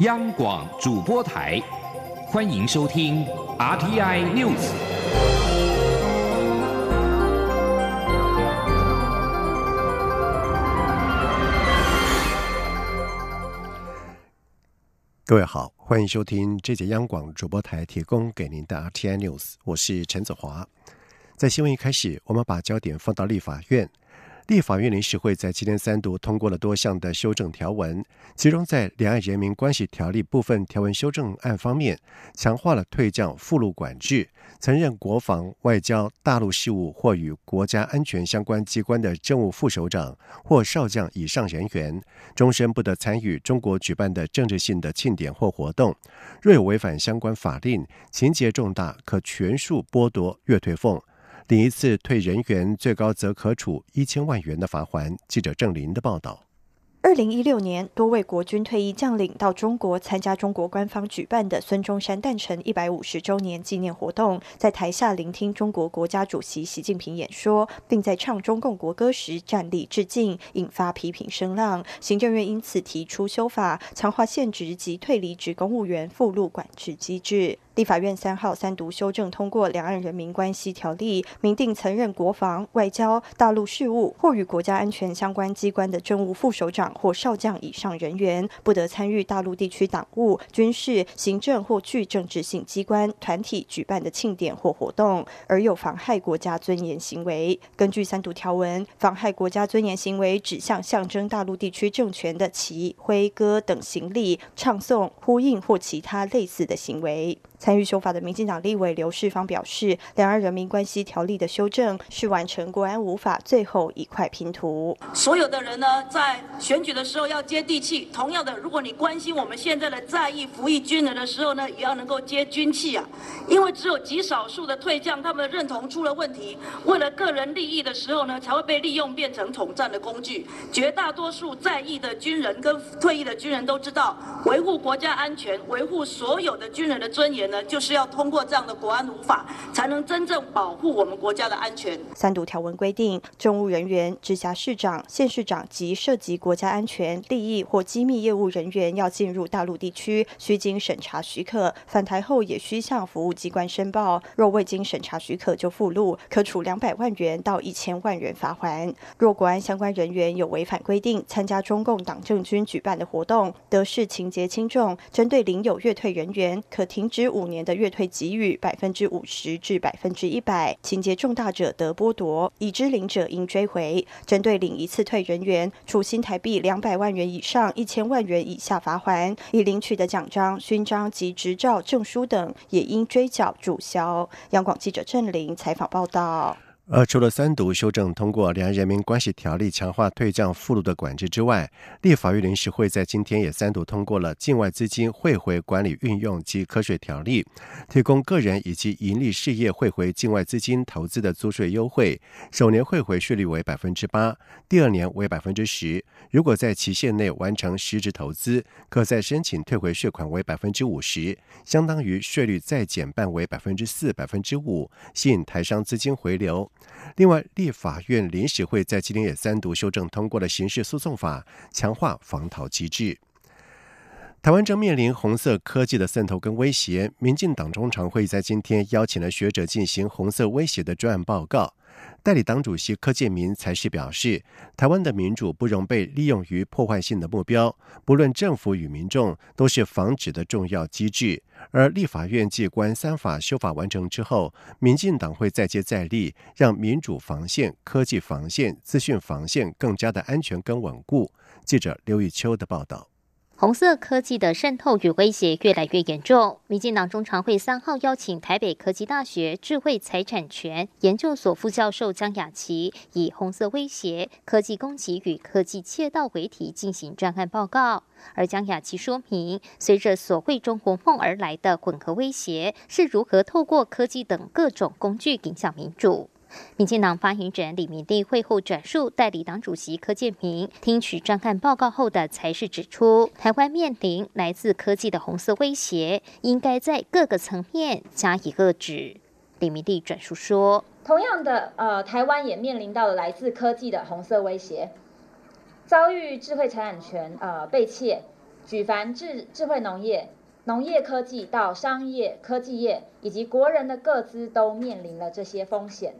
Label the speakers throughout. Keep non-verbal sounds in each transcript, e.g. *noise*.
Speaker 1: 央广主播台，欢迎收听 RTI News。
Speaker 2: 各位好，欢迎收听这节央广主播台提供给您的 RTI News，我是陈子华。在新闻一开始，我们把焦点放到立法院。立法院临时会在今天三读通过了多项的修正条文，其中在《两岸人民关系条例》部分条文修正案方面，强化了退将附录管制，曾任国防、外交、大陆事务或与国家安全相关机关的政务副首长或少将以上人员，终身不得参与中国举办的政治性的庆典或活动。若有违反相关法令，情节重大，可全数剥夺月退俸。另一次退人员，最高则可处一千万元的罚款。记者郑林的报道。
Speaker 3: 二零一六年，多位国军退役将领到中国参加中国官方举办的孙中山诞辰一百五十周年纪念活动，在台下聆听中国国家主席习近平演说，并在唱中共国歌时站立致敬，引发批评声浪。行政院因此提出修法，强化现职及退离职公务员附录管制机制。立法院三号三读修正通过《两岸人民关系条例》，明定曾任国防、外交、大陆事务或与国家安全相关机关的政务副首长或少将以上人员，不得参与大陆地区党务、军事、行政或具政治性机关、团体举办的庆典或活动，而有妨害国家尊严行为。根据三读条文，妨害国家尊严行为指向象征大陆地区政权的旗、徽、歌等行李、唱诵、呼应或其他类似的行为。参与修法的民进党立委刘世芳表示，《两岸人民关系条例》的修正是完成国安无法最后一块拼图。
Speaker 4: 所有的人呢，在选举的时候要接地气。同样的，如果你关心我们现在的在役服役军人的时候呢，也要能够接军气啊。因为只有极少数的退将，他们的认同出了问题，为了个人利益的时候呢，才会被利用变成统战的工具。绝大多数在役的军人跟退役的军人都知道，维护国家安全，维护所有的军人的尊严。就是要通过这样的国安法，才能真正保护我们国家的安全。
Speaker 3: 三读条文规定，政务人员、直辖市长、县市长及涉及国家安全、利益或机密业务人员要进入大陆地区，需经审查许可，返台后也需向服务机关申报。若未经审查许可就附录，可处两百万元到一千万元罚款。若国安相关人员有违反规定，参加中共党政军举办的活动，得视情节轻重，针对领有越退人员，可停止。五年的月退给予百分之五十至百分之一百，情节重大者得剥夺，已知领者应追回。针对领一次退人员，处新台币两百万元以上一千万元以下罚款；已领取的奖章、勋章及执照、证书等，也应追缴注销。央广记者郑玲采访报道。
Speaker 2: 而除了三读修正通过《两岸人民关系条例》强化退将附录的管制之外，立法院临时会在今天也三读通过了《境外资金汇回管理运用及科税条例》，提供个人以及盈利事业汇回境外资金投资的租税优惠，首年汇回税率为百分之八，第二年为百分之十。如果在期限内完成实质投资，可再申请退回税款为百分之五十，相当于税率再减半为百分之四、百分之五，吸引台商资金回流。另外，立法院临时会在今天也三读修正通过了刑事诉讼法，强化防逃机制。台湾正面临红色科技的渗透跟威胁，民进党中常会在今天邀请了学者进行红色威胁的专案报告。代理党主席柯建明才是表示，台湾的民主不容被利用于破坏性的目标，不论政府与民众都是防止的重要机制。而立法院机关三法修法完成之后，民进党会再接再厉，让民主防线、科技防线、资讯防线更加的安全跟稳固。记者刘玉秋的报道。
Speaker 5: 红色科技的渗透与威胁越来越严重。民进党中常会三号邀请台北科技大学智慧财产权研究所副教授江雅琪，以“红色威胁、科技攻击与科技窃盗”为题进行专案报告。而江雅琪说明，随着所谓中国梦而来的混合威胁，是如何透过科技等各种工具影响民主。民进党发言人李明帝会后转述代理党主席柯建明听取专案报告后的才是指出，台湾面临来自科技的红色威胁，应该在各个层面加以遏制。李明帝转述说，
Speaker 6: 同样的，呃，台湾也面临到了来自科技的红色威胁，遭遇智慧财产权呃被窃。举凡智智慧农业、农业科技到商业科技业，以及国人的各资，都面临了这些风险。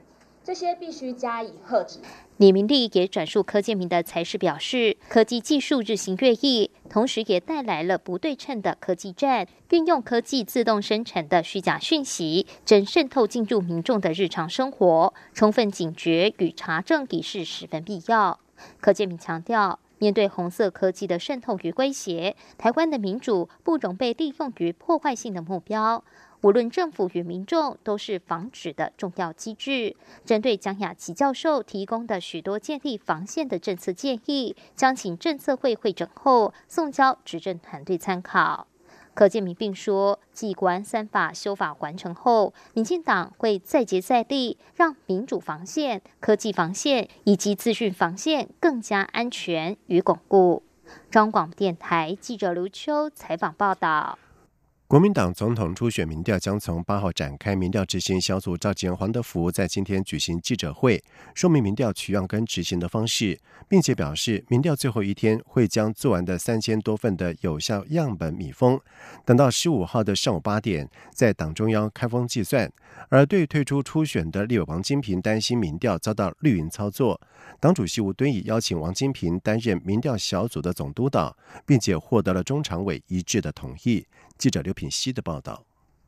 Speaker 6: 这些必须加以遏止。
Speaker 5: 李明利也转述柯建明的才是表示，科技技术日新月异，同时也带来了不对称的科技战，运用科技自动生成的虚假讯息，真渗透进入民众的日常生活，充分警觉与查证已是十分必要。柯建明强调，面对红色科技的渗透与威胁，台湾的民主不容被利用于破坏性的目标。无论政府与民众都是防止的重要机制。针对蒋雅琪教授提供的许多建立防线的政策建议，将请政策会会诊后送交执政团队参考。柯建明并说，继国安三法修法完成后，民进党会再接再厉，让民主防线、科技防线以及资讯防线更加安全与巩固。中广电台记者刘秋采访报道。
Speaker 2: 国民党总统初选民调将从八号展开，民调执行小组召集人黄德福在今天举行记者会，说明民调取样跟执行的方式，并且表示，民调最后一天会将做完的三千多份的有效样本密封，等到十五号的上午八点，在党中央开封计算。而对退出初选的立委王金平担心民调遭到绿营操作，党主席吴敦义邀请王金平担任民调小组的总督导，并且获得了中常委一致的同意。记者刘品希的报道：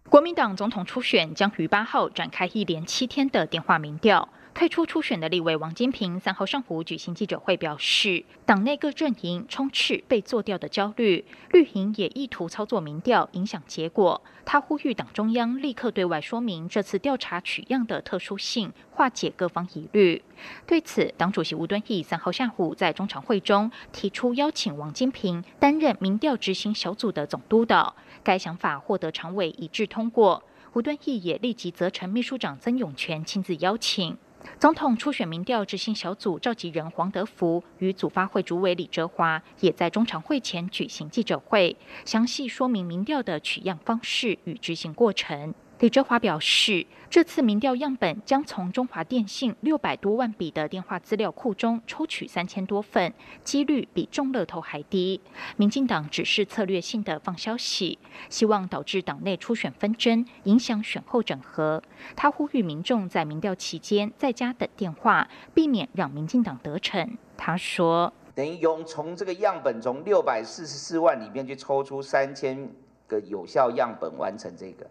Speaker 7: 国民党总统初选将于八号展开一连七天的电话民调。退出初选的立委王金平三号上午举行记者会，表示党内各阵营充斥被做掉的焦虑，绿营也意图操作民调影响结果。他呼吁党中央立刻对外说明这次调查取样的特殊性，化解各方疑虑。对此，党主席吴敦义三号下午在中常会中提出邀请王金平担任民调执行小组的总督导，该想法获得常委一致通过。吴敦义也立即责成秘书长曾永权亲自邀请。总统初选民调执行小组召集人黄德福与组发会主委李哲华也在中常会前举行记者会，详细说明民调的取样方式与执行过程。李哲华表示，这次民调样本将从中华电信六百多万笔的电话资料库中抽取三千多份，几率比中乐透还低。民进党只是策略性的放消息，希望导致党内初选纷争，影响选后整合。他呼吁民众在民调期间在家等电话，避免让民进党得逞。他说：“
Speaker 8: 等于用从这个样本从六百四十四万里面去抽出三千个有效样本，完成这个。”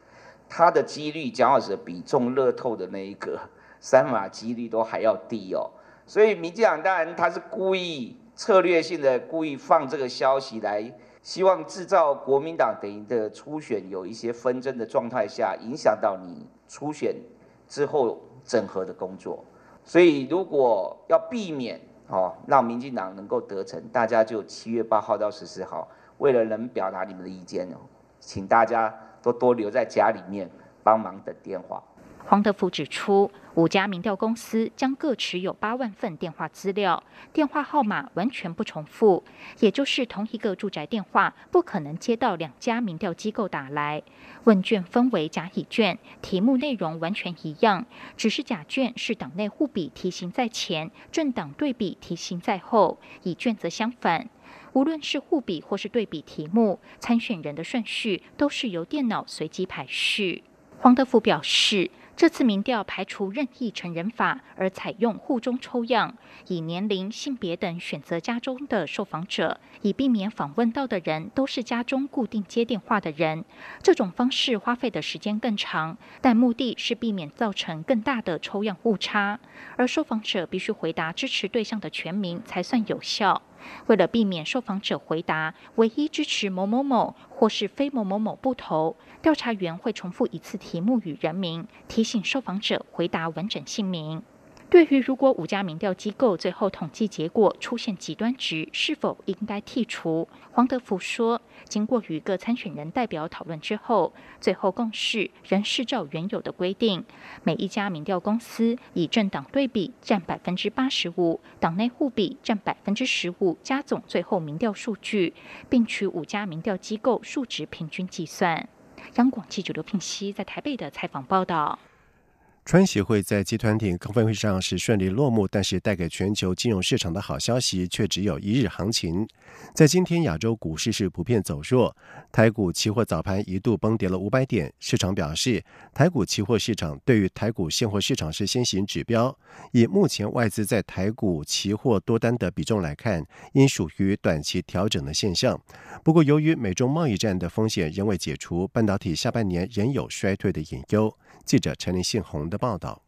Speaker 8: 它的几率，蒋老师比中乐透的那一个 *laughs* 三码几率都还要低哦，所以民进党当然他是故意策略性的故意放这个消息来，希望制造国民党等于的初选有一些纷争的状态下，影响到你初选之后整合的工作。所以如果要避免哦，让民进党能够得逞，大家就七月八号到十四号，为了能表达你们的意见哦，请大家。都多留在家里面帮忙等电话。
Speaker 7: 黄德福指出，五家民调公司将各持有八万份电话资料，电话号码完全不重复，也就是同一个住宅电话不可能接到两家民调机构打来。问卷分为甲乙卷，题目内容完全一样，只是甲卷是党内互比题型在前，政党对比题型在后，乙卷则相反。无论是互比或是对比题目，参选人的顺序都是由电脑随机排序。黄德福表示。这次民调排除任意成人法，而采用户中抽样，以年龄、性别等选择家中的受访者，以避免访问到的人都是家中固定接电话的人。这种方式花费的时间更长，但目的是避免造成更大的抽样误差。而受访者必须回答支持对象的全名才算有效。为了避免受访者回答唯一支持某某某或是非某某某不投，调查员会重复一次题目与人名，提醒受访者回答完整姓名。对于如果五家民调机构最后统计结果出现极端值，是否应该剔除？黄德福说，经过与各参选人代表讨论之后，最后共识仍是照原有的规定，每一家民调公司以政党对比占百分之八十五，党内互比占百分之十五，加总最后民调数据，并取五家民调机构数值平均计算。央广记者刘聘熙在台北的采访报道。
Speaker 2: 川协会在集团体高峰会上是顺利落幕，但是带给全球金融市场的好消息却只有一日行情。在今天亚洲股市是普遍走弱，台股期货早盘一度崩跌了五百点。市场表示，台股期货市场对于台股现货市场是先行指标。以目前外资在台股期货多单的比重来看，应属于短期调整的现象。不过，由于美中贸易战的风险仍未解除，半导体下半年仍有衰退的隐忧。记者陈林信洪的报道。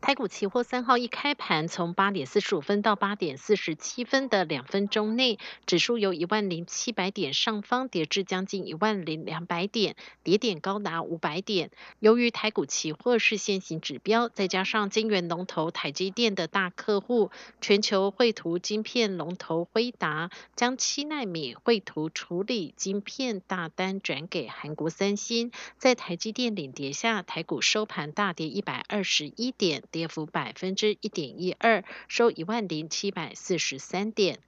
Speaker 9: 台股期货三号一开盘，从八点四十五分到八点四十七分的两分钟内，指数由一万零七百点上方跌至将近一万零两百点，跌点高达五百点。由于台股期货是现行指标，再加上晶圆龙头台积电的大客户全球绘图晶片龙头辉达，将七纳米绘图处理晶片大单转给韩国三星，在台积电领跌下，台股收盘大跌一百二十一点。跌幅百分之一点一二，收一万零七百四十三点。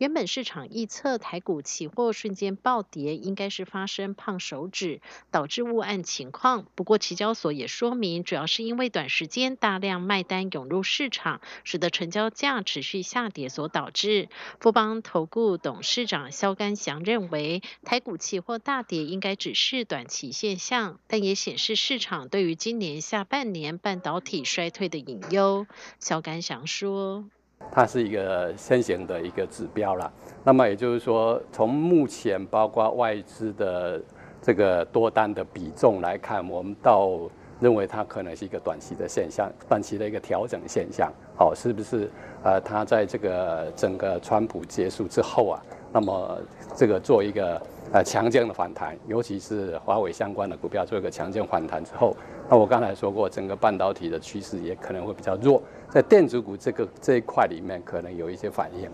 Speaker 9: 原本市场预测台股期货瞬间暴跌，应该是发生胖手指导致误按情况。不过期交所也说明，主要是因为短时间大量卖单涌入市场，使得成交价持续下跌所导致。富邦投顾董事长肖干祥认为，台股期货大跌应该只是短期现象，但也显示市场对于今年下半年半导体衰退的隐忧。肖干祥说。
Speaker 10: 它是一个先行的一个指标了。那么也就是说，从目前包括外资的这个多单的比重来看，我们倒认为它可能是一个短期的现象，短期的一个调整现象。好，是不是？呃，它在这个整个川普结束之后啊，那么这个做一个呃强劲的反弹，尤其是华为相关的股票做一个强劲反弹之后，那我刚才说过，整个半导体的趋势也可能会比较弱。在电子股这个这一块里面，可能有一些反应。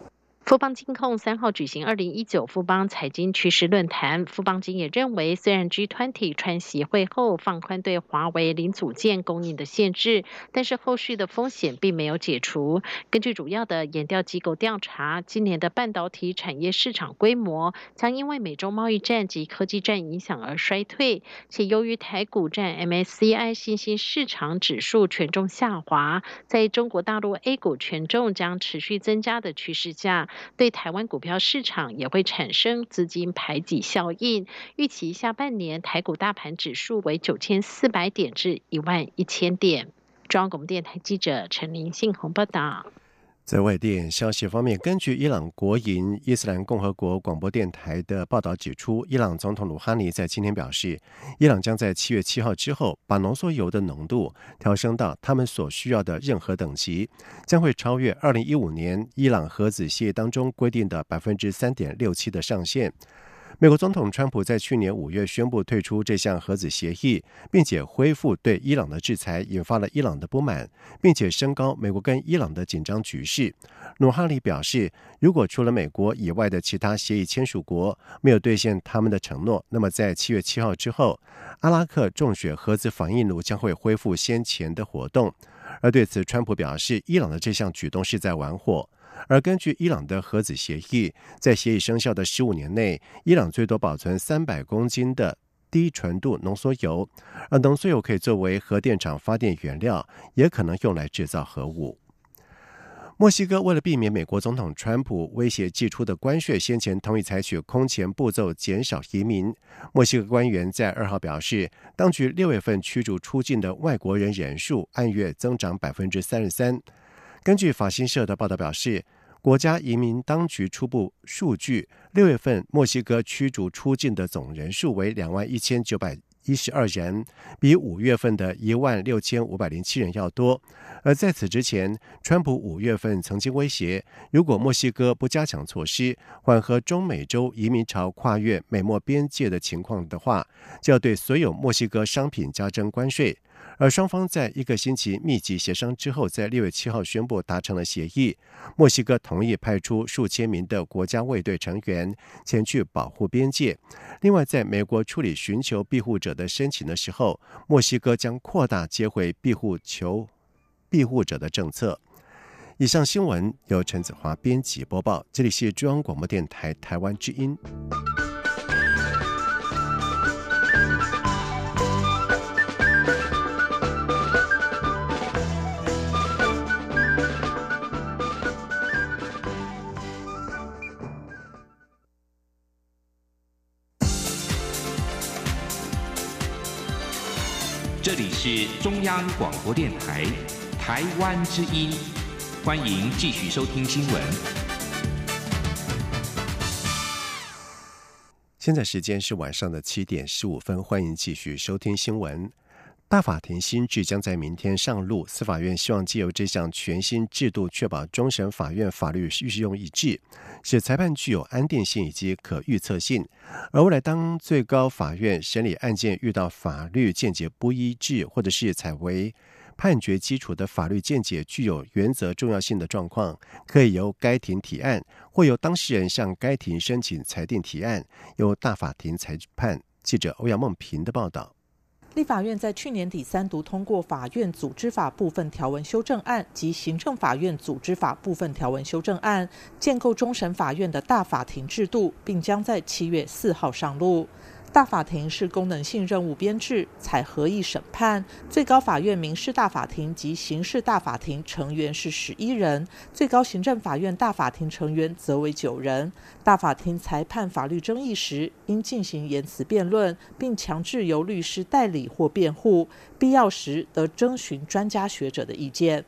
Speaker 9: 富邦金控三号举行二零一九富邦财经趋势论坛，富邦金也认为，虽然 G20 川协会后放宽对华为零组件供应的限制，但是后续的风险并没有解除。根据主要的研调机构调查，今年的半导体产业市场规模将因为美中贸易战及科技战影响而衰退，且由于台股占 MSCI 新兴市场指数权重下滑，在中国大陆 A 股权重将持续增加的趋势下。对台湾股票市场也会产生资金排挤效应，预期下半年台股大盘指数为九千四百点至一万一千点。中央广播电台记者陈林信宏报道。
Speaker 2: 在外电消息方面，根据伊朗国营伊斯兰共和国广播电台的报道指出，伊朗总统鲁哈尼在今天表示，伊朗将在七月七号之后把浓缩铀的浓度调升到他们所需要的任何等级，将会超越二零一五年伊朗核子协议当中规定的百分之三点六七的上限。美国总统川普在去年五月宣布退出这项核子协议，并且恢复对伊朗的制裁，引发了伊朗的不满，并且升高美国跟伊朗的紧张局势。努哈里表示，如果除了美国以外的其他协议签署国没有兑现他们的承诺，那么在七月七号之后，阿拉克重雪核子反应炉将会恢复先前的活动。而对此，川普表示，伊朗的这项举动是在玩火。而根据伊朗的核子协议，在协议生效的十五年内，伊朗最多保存三百公斤的低纯度浓缩铀，而浓缩铀可以作为核电厂发电原料，也可能用来制造核武。墨西哥为了避免美国总统川普威胁寄出的关税，先前同意采取空前步骤减少移民。墨西哥官员在二号表示，当局六月份驱逐出境的外国人人数按月增长百分之三十三。根据法新社的报道表示，国家移民当局初步数据，六月份墨西哥驱逐出境的总人数为两万一千九百一十二人，比五月份的一万六千五百零七人要多。而在此之前，川普五月份曾经威胁，如果墨西哥不加强措施，缓和中美洲移民潮跨越美墨边界的情况的话，就要对所有墨西哥商品加征关税。而双方在一个星期密集协商之后，在六月七号宣布达成了协议。墨西哥同意派出数千名的国家卫队成员前去保护边界。另外，在美国处理寻求庇护者的申请的时候，墨西哥将扩大接回庇护求庇护者的政策。以上新闻由陈子华编辑播报，这里是中央广播电台台湾之音。
Speaker 1: 这里是中央广播电台台湾之音，欢迎继续收听新闻。
Speaker 2: 现在时间是晚上的七点十五分，欢迎继续收听新闻。大法庭新制将在明天上路，司法院希望借由这项全新制度，确保终审法院法律适用一致，使裁判具有安定性以及可预测性。而未来当最高法院审理案件遇到法律见解不一致，或者是采为判决基础的法律见解具有原则重要性的状况，可以由该庭提案，或由当事人向该庭申请裁定提案，由大法庭裁判。记者欧阳梦平的报道。
Speaker 11: 立法院在去年底三读通过法院组织法部分条文修正案及行政法院组织法部分条文修正案，建构终审法院的大法庭制度，并将在七月四号上路。大法庭是功能性任务编制，采合议审判。最高法院民事大法庭及刑事大法庭成员是十一人，最高行政法院大法庭成员则为九人。大法庭裁判法律争议时，应进行言辞辩论，并强制由律师代理或辩护，必要时得征询专家学者的意见。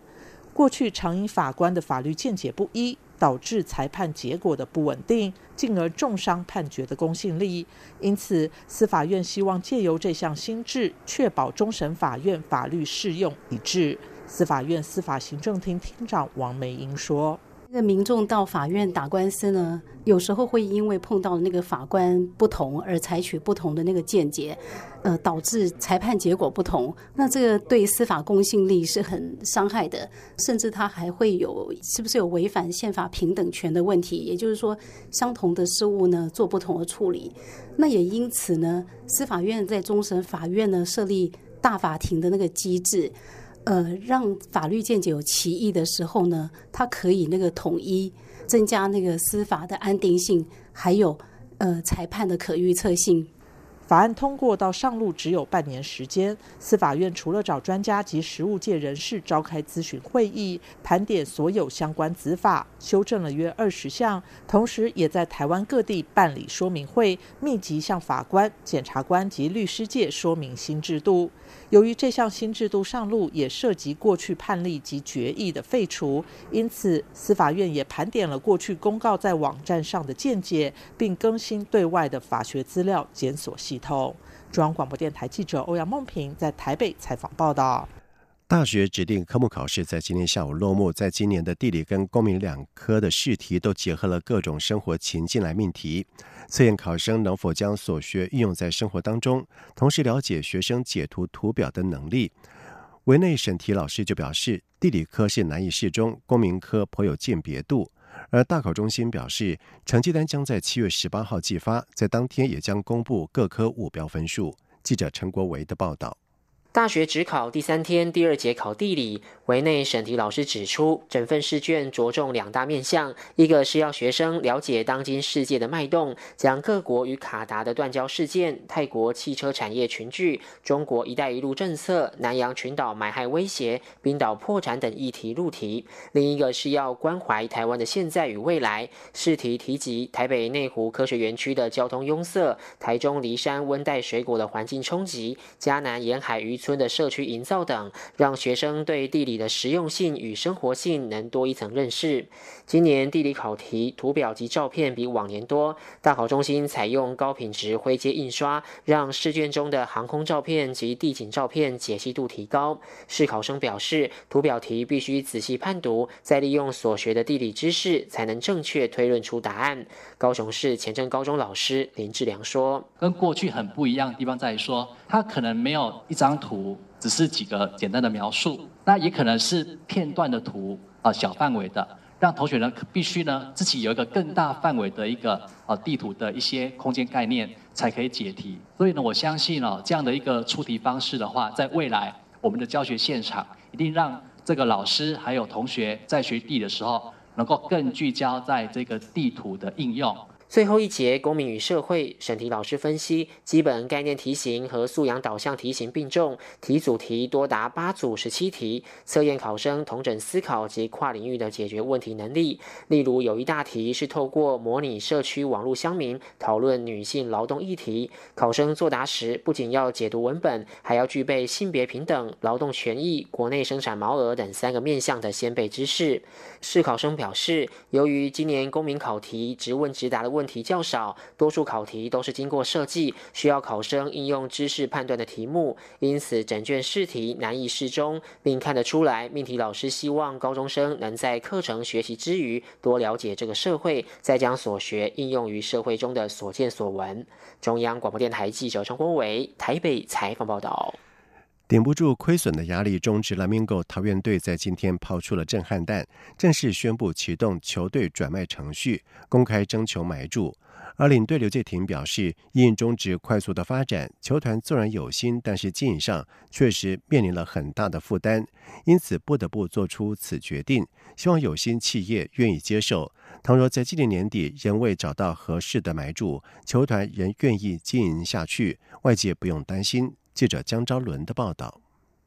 Speaker 11: 过去常因法官的法律见解不一。导致裁判结果的不稳定，进而重伤判决的公信力。因此，司法院希望借由这项新制，确保终审法院法律适用一致。司法院司法行政厅厅长王梅英说。
Speaker 12: 那个民众到法院打官司呢，有时候会因为碰到那个法官不同而采取不同的那个见解，呃，导致裁判结果不同。那这个对司法公信力是很伤害的，甚至他还会有是不是有违反宪法平等权的问题？也就是说，相同的事物呢做不同的处理。那也因此呢，司法院在终审法院呢设立大法庭的那个机制。呃，让法律见解有歧义的时候呢，它可以那个统一，增加那个司法的安定性，还有呃裁判的可预测性。
Speaker 11: 法案通过到上路只有半年时间，司法院除了找专家及实务界人士召开咨询会议，盘点所有相关子法，修正了约二十项，同时也在台湾各地办理说明会，密集向法官、检察官及律师界说明新制度。由于这项新制度上路，也涉及过去判例及决议的废除，因此司法院也盘点了过去公告在网站上的见解，并更新对外的法学资料检索系头。中央广播电台记者欧阳梦平在台北采访报道。
Speaker 2: 大学指定科目考试在今天下午落幕，在今年的地理跟公民两科的试题都结合了各种生活情境来命题。测验考生能否将所学运用在生活当中，同时了解学生解图图表的能力。维内审题老师就表示，地理科是难以适中，公民科颇有鉴别度。而大考中心表示，成绩单将在七月十八号寄发，在当天也将公布各科目标分数。记者陈国维的报道。
Speaker 13: 大学只考第三天，第二节考地理。维内审题老师指出，整份试卷着重两大面向：一个是要学生了解当今世界的脉动，将各国与卡达的断交事件、泰国汽车产业群聚、中国“一带一路”政策、南洋群岛买害威胁、冰岛破产等议题入题；另一个是要关怀台湾的现在与未来。试题提及台北内湖科学园区的交通拥塞、台中梨山温带水果的环境冲击、嘉南沿海渔村村的社区营造等，让学生对地理。的实用性与生活性能多一层认识。今年地理考题图表及照片比往年多，大考中心采用高品质灰阶印刷，让试卷中的航空照片及地景照片解析度提高。试考生表示，图表题必须仔细判读，再利用所学的地理知识，才能正确推论出答案。高雄市前镇高中老师林志良说：“
Speaker 14: 跟过去很不一样的地方在于说，他可能没有一张图。”图只是几个简单的描述，那也可能是片段的图啊，小范围的，让同学呢必须呢自己有一个更大范围的一个啊地图的一些空间概念，才可以解题。所以呢，我相信哦，这样的一个出题方式的话，在未来我们的教学现场，一定让这个老师还有同学在学地的时候，能够更聚焦在这个地图的应用。
Speaker 13: 最后一节公民与社会，审题老师分析基本概念题型和素养导向题型并重，题组题多达八组十七题，测验考生同整思考及跨领域的解决问题能力。例如有一大题是透过模拟社区网络乡民讨论女性劳动议题，考生作答时不仅要解读文本，还要具备性别平等、劳动权益、国内生产毛额等三个面向的先辈知识。试考生表示，由于今年公民考题直问直答的问问题较少，多数考题都是经过设计，需要考生应用知识判断的题目，因此整卷试题难易适中，并看得出来命题老师希望高中生能在课程学习之余，多了解这个社会，再将所学应用于社会中的所见所闻。中央广播电台记者陈国伟台北采访报道。
Speaker 2: 顶不住亏损的压力，中职 Lamingo 桃园队在今天抛出了震撼弹，正式宣布启动球队转卖程序，公开征求买主。而领队刘介廷表示，因中职快速的发展，球团纵然有心，但是经营上确实面临了很大的负担，因此不得不做出此决定。希望有心企业愿意接受。倘若在今年年底仍未找到合适的买主，球团仍愿意经营下去，外界不用担心。记者江昭伦的报道。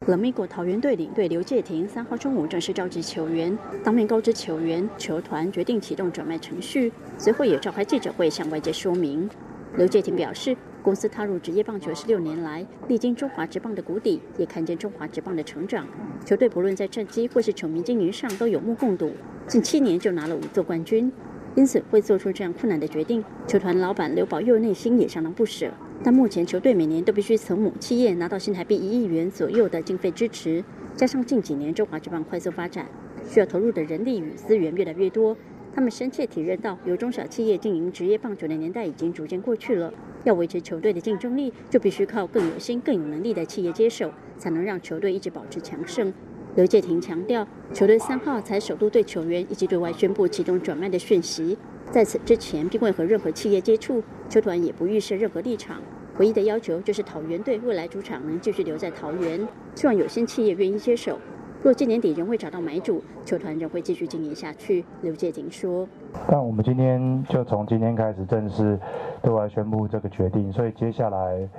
Speaker 15: 冷米果桃园队领队刘介廷三号中午正式召集球员，当面告知球员，球团决定启动转卖程序。随后也召开记者会向外界说明。刘介廷表示，公司踏入职业棒球十六年来，历经中华职棒的谷底，也看见中华职棒的成长。球队不论在战绩或是球迷经营上都有目共睹，近七年就拿了五座冠军，因此会做出这样困难的决定。球团老板刘宝佑内心也相当不舍。但目前球队每年都必须从母企业拿到新台币一亿元左右的经费支持，加上近几年中华职棒快速发展，需要投入的人力与资源越来越多，他们深切体认到，由中小企业经营职业棒球的年代已经逐渐过去了。要维持球队的竞争力，就必须靠更有心、更有能力的企业接手，才能让球队一直保持强盛。刘介廷强调，球队三号才首度对球员以及对外宣布启动转卖的讯息。在此之前，并未和任何企业接触，球团也不预设任何立场。唯一的要求就是桃园队未来主场能继续留在桃园，希望有些企业愿意接手。若今年底仍未找到买主，球团仍会继续经营下去。刘介廷说：“
Speaker 16: 但我们今天就从今天开始正式对外宣布这个决定，所以接下来，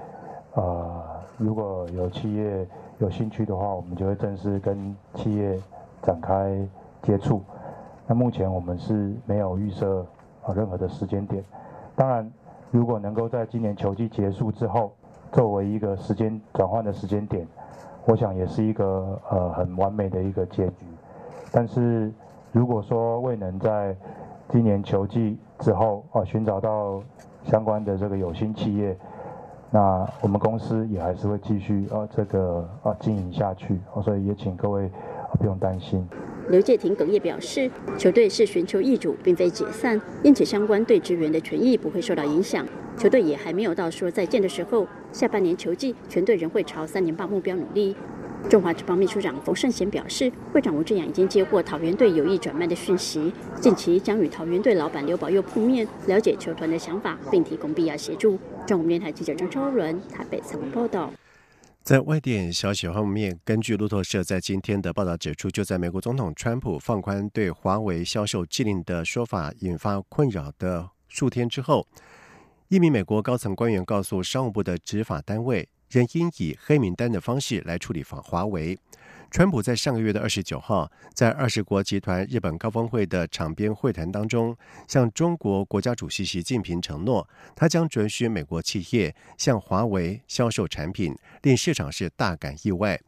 Speaker 16: 呃，如果有企业有兴趣的话，我们就会正式跟企业展开接触。那目前我们是没有预设。”啊，任何的时间点，当然，如果能够在今年球季结束之后，作为一个时间转换的时间点，我想也是一个呃很完美的一个结局。但是，如果说未能在今年球季之后啊寻找到相关的这个有心企业，那我们公司也还是会继续啊这个啊经营下去。所以也请各位不用担心。
Speaker 15: 刘介廷哽咽表示，球队是寻求易主，并非解散，因此相关队职员的权益不会受到影响。球队也还没有到说再见的时候。下半年球季，全队仍会朝三年八目标努力。中华职棒秘书长冯胜贤表示，会长吴志阳已经接获桃园队有意转卖的讯息，近期将与桃园队老板刘宝佑碰面，了解球团的想法，并提供必要协助。中国电台记者张超伦台北采访报道。
Speaker 2: 在外电消息方面，根据路透社在今天的报道指出，就在美国总统川普放宽对华为销售禁令的说法引发困扰的数天之后，一名美国高层官员告诉商务部的执法单位，仍应以黑名单的方式来处理华华为。川普在上个月的二十九号，在二十国集团日本高峰会的场边会谈当中，向中国国家主席习近平承诺，他将准许美国企业向华为销售产品，令市场是大感意外。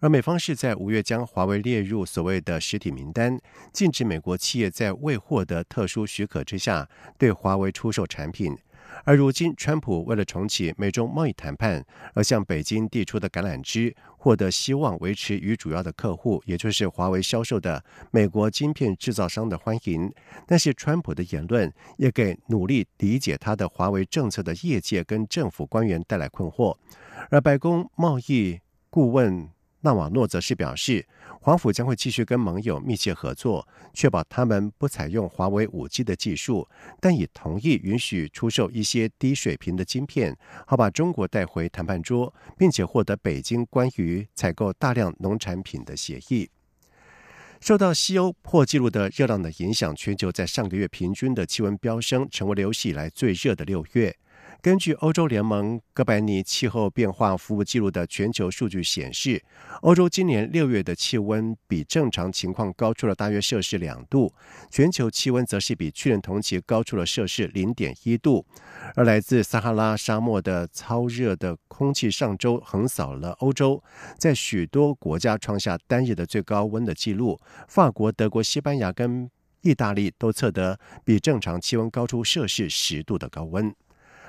Speaker 2: 而美方是在五月将华为列入所谓的实体名单，禁止美国企业在未获得特殊许可之下对华为出售产品。而如今，川普为了重启美中贸易谈判，而向北京递出的橄榄枝，获得希望维持与主要的客户，也就是华为销售的美国晶片制造商的欢迎。但是，川普的言论也给努力理解他的华为政策的业界跟政府官员带来困惑。而白宫贸易顾问。纳瓦诺则是表示，华府将会继续跟盟友密切合作，确保他们不采用华为五 G 的技术，但也同意允许出售一些低水平的晶片，好把中国带回谈判桌，并且获得北京关于采购大量农产品的协议。受到西欧破纪录的热浪的影响，全球在上个月平均的气温飙升，成为了有史以来最热的六月。根据欧洲联盟哥白尼气候变化服务记录的全球数据显示，欧洲今年六月的气温比正常情况高出了大约摄氏两度，全球气温则是比去年同期高出了摄氏零点一度。而来自撒哈拉沙漠的超热的空气上周横扫了欧洲，在许多国家创下单日的最高温的记录，法国、德国、西班牙跟意大利都测得比正常气温高出摄氏十度的高温。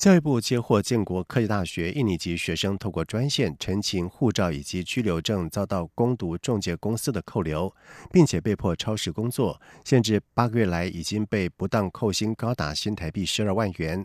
Speaker 2: 教育部接获建国科技大学印尼籍学生透过专线陈情护照以及居留证遭到攻读中介公司的扣留，并且被迫超时工作，甚至八个月来已经被不当扣薪高达新台币十二万元。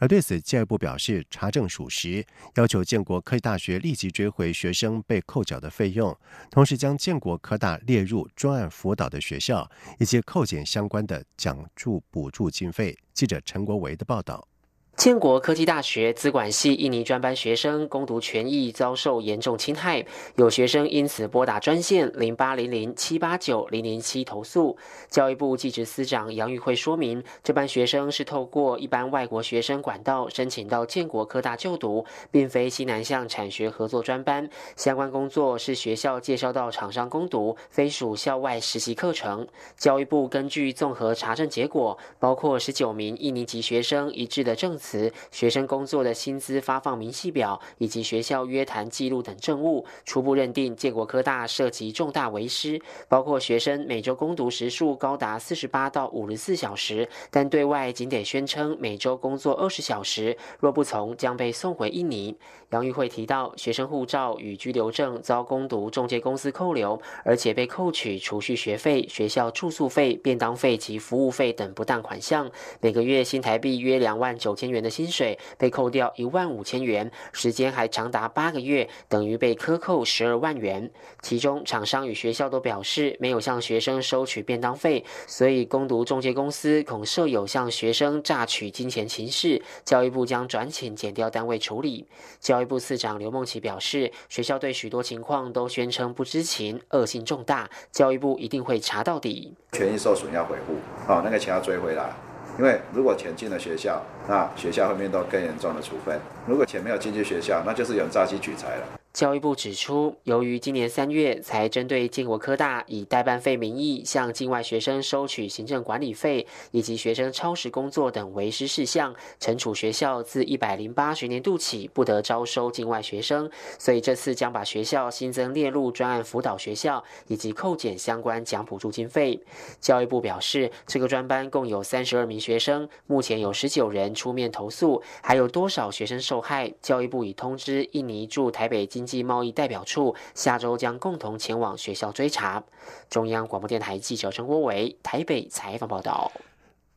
Speaker 2: 而对此，教育部表示查证属实，要求建国科技大学立即追回学生被扣缴的费用，同时将建国科大列入专案辅导的学校，以及扣减相关的奖助补助经费。记者陈国维的报道。
Speaker 13: 建国科技大学资管系印尼专班学生攻读权益遭受严重侵害，有学生因此拨打专线零八零零七八九零零七投诉。教育部技职司长杨玉慧说明，这班学生是透过一般外国学生管道申请到建国科大就读，并非西南向产学合作专班。相关工作是学校介绍到厂商攻读，非属校外实习课程。教育部根据综合查证结果，包括十九名印尼籍学生一致的证词。学生工作的薪资发放明细表以及学校约谈记录等证物，初步认定建国科大涉及重大违失，包括学生每周攻读时数高达四十八到五十四小时，但对外仅得宣称每周工作二十小时，若不从将被送回印尼。杨玉慧提到，学生护照与居留证遭攻读中介公司扣留，而且被扣取储蓄学费、学校住宿费、便当费及服务费等不当款项，每个月新台币约两万九千元的薪水被扣掉一万五千元，时间还长达八个月，等于被克扣十二万元。其中，厂商与学校都表示没有向学生收取便当费，所以攻读中介公司恐设有向学生榨取金钱情事，教育部将转请减调单位处理。教育部次长刘梦琪表示，学校对许多情况都宣称不知情，恶性重大，教育部一定会查到底。
Speaker 17: 权益受损要回复，好，那个钱要追回来，因为如果钱进了学校，那学校会面对更严重的处分；如果钱没有进去学校，那就是有人诈欺取财了。
Speaker 13: 教育部指出，由于今年三月才针对建国科大以代办费名义向境外学生收取行政管理费，以及学生超时工作等违师事项，惩处学校自一百零八学年度起不得招收境外学生，所以这次将把学校新增列入专案辅导学校，以及扣减相关奖补助经费。教育部表示，这个专班共有三十二名学生，目前有十九人出面投诉，还有多少学生受害？教育部已通知印尼驻台北经经济贸易代表处下周将共同前往学校追查。中央广播电台记者陈国伟台北采访报道。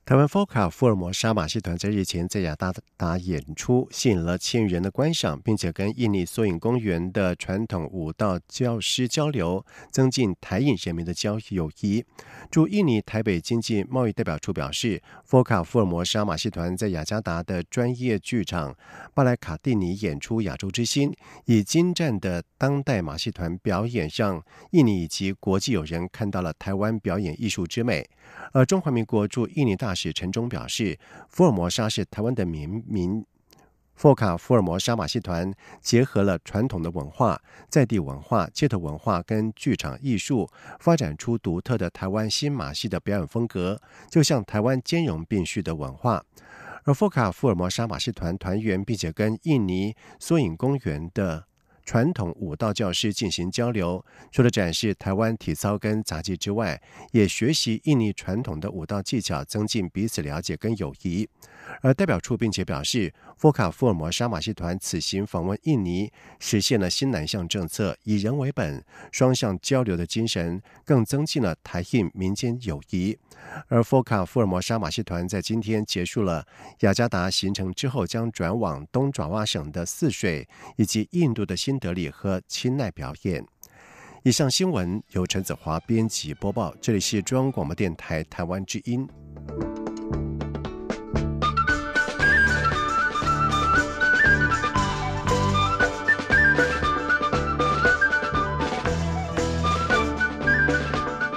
Speaker 2: 台湾 FOCA 福尔摩沙马戏团在日前在雅加达演出，吸引了千余人的观赏，并且跟印尼缩影公园的传统舞蹈教师交流，增进台印人民的交友谊。驻印尼台北经济贸易代表处表示，FOCA 福尔摩沙马戏团在雅加达的专业剧场巴莱卡蒂尼演出《亚洲之心》，以精湛的当代马戏团表演，让印尼以及国际友人看到了台湾表演艺术之美。而中华民国驻印尼大使使陈忠表示，福尔摩沙是台湾的民民，福卡福尔摩沙马戏团结合了传统的文化、在地文化、街头文化跟剧场艺术，发展出独特的台湾新马戏的表演风格，就像台湾兼容并蓄的文化。而福卡福尔摩沙马戏团团员，并且跟印尼缩影公园的。传统舞蹈教师进行交流，除了展示台湾体操跟杂技之外，也学习印尼传统的舞蹈技巧，增进彼此了解跟友谊。而代表处并且表示，福卡福尔摩沙马戏团此行访问印尼，实现了新南向政策以人为本、双向交流的精神，更增进了台印民间友谊。而福卡福尔摩沙马戏团在今天结束了雅加达行程之后，将转往东爪哇省的泗水以及印度的新德里和钦奈表演。以上新闻由陈子华编辑播报，这里是中央广播电台台湾之音。